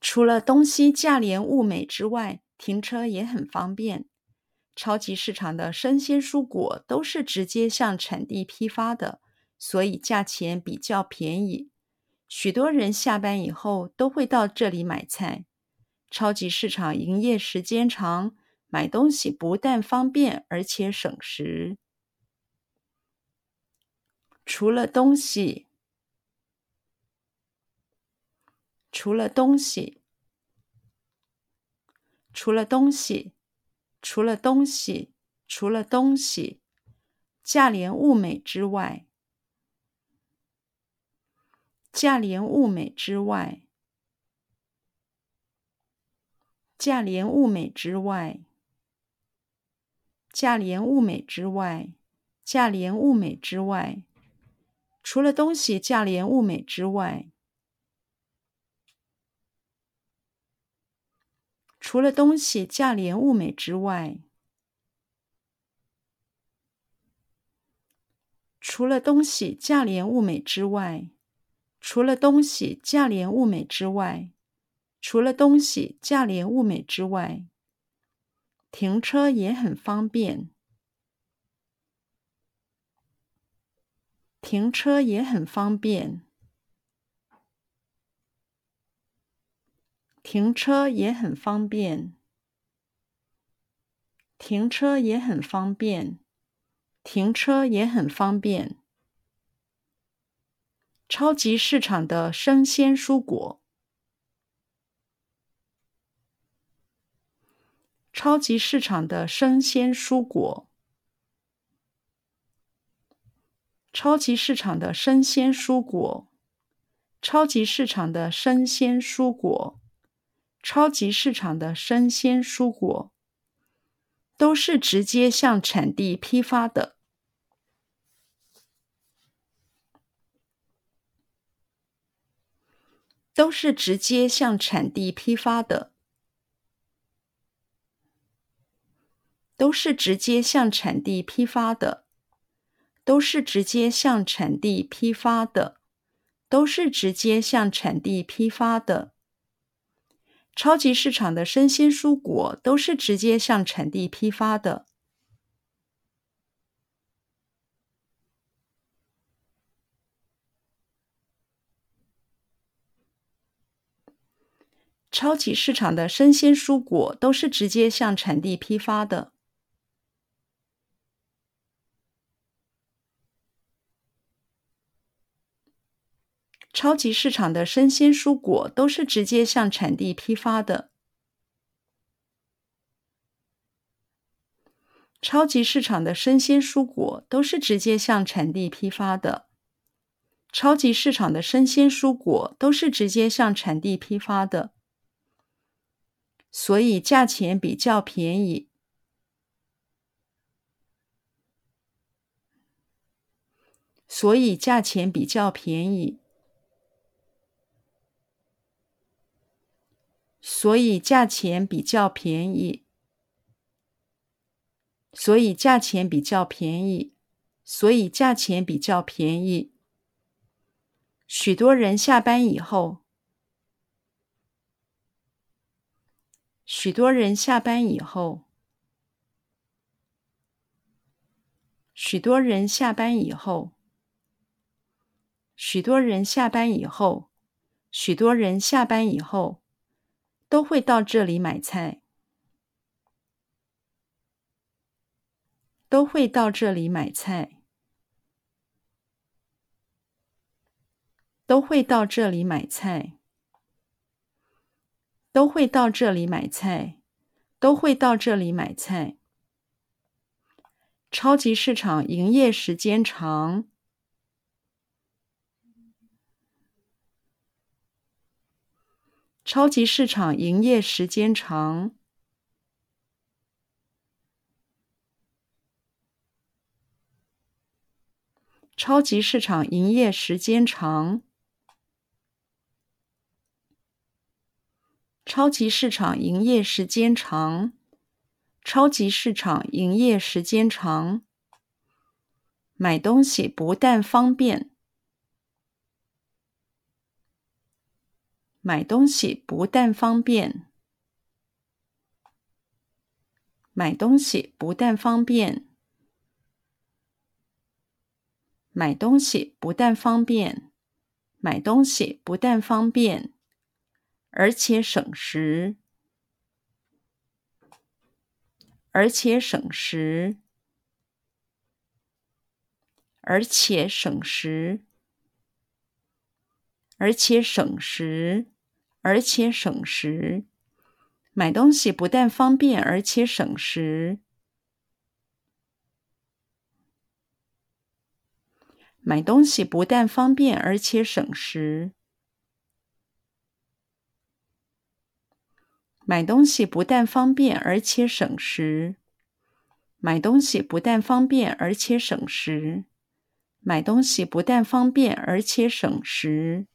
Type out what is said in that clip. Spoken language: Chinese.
除了东西价廉物美之外，停车也很方便。超级市场的生鲜蔬果都是直接向产地批发的，所以价钱比较便宜。许多人下班以后都会到这里买菜。超级市场营业时间长，买东西不但方便，而且省时。除了东西，除了东西，除了东西，除了东西，除了东西，价廉物美之外，价廉物美之外，价廉物美之外，价廉物美之外，价廉物美之外。除了东西价廉物美之外，除了东西价廉物美之外，除了东西价廉物美之外，除了东西价廉物美之外，除了东西价廉物美之外，停车也很方便。停车也很方便，停车也很方便，停车也很方便，停车也很方便。超级市场的生鲜蔬果，超级市场的生鲜蔬果。超级市场的生鲜蔬果，超级市场的生鲜蔬果，超级市场的生鲜蔬果，都是直接向产地批发的，都是直接向产地批发的，都是直接向产地批发的。都是直接向产地批发的，都是直接向产地批发的。超级市场的生鲜蔬果都是直接向产地批发的。超级市场的生鲜蔬果都是直接向产地批发的。超级市场的生鲜蔬果都是直接向产地批发的。超级市场的生鲜蔬果都是直接向产地批发的。超级市场的生鲜蔬果都是直接向产地批发的，所以价钱比较便宜。所以价钱比较便宜。所以价钱比较便宜，所以价钱比较便宜，所以价钱比较便宜。许多人下班以后，许多人下班以后，许多人下班以后，许多人下班以后，许多人下班以后。都会到这里买菜，都会到这里买菜，都会到这里买菜，都会到这里买菜，都会到这里买菜。超级市场营业时间长。超级市场营业时间长。超级市场营业时间长。超级市场营业时间长。超级市场营业时间长。买东西不但方便。买东西不但方便，买东西不但方便，买东西不但方便，买东西不但方便，而且省时，而且省时，而且省时。而且省时，而且省时，买东西不但方便，而且省时。买东西不但方便，而且省时。买东西不但方便，而且省时。买东西不但方便，而且省时。买东西不但方便，而且省时。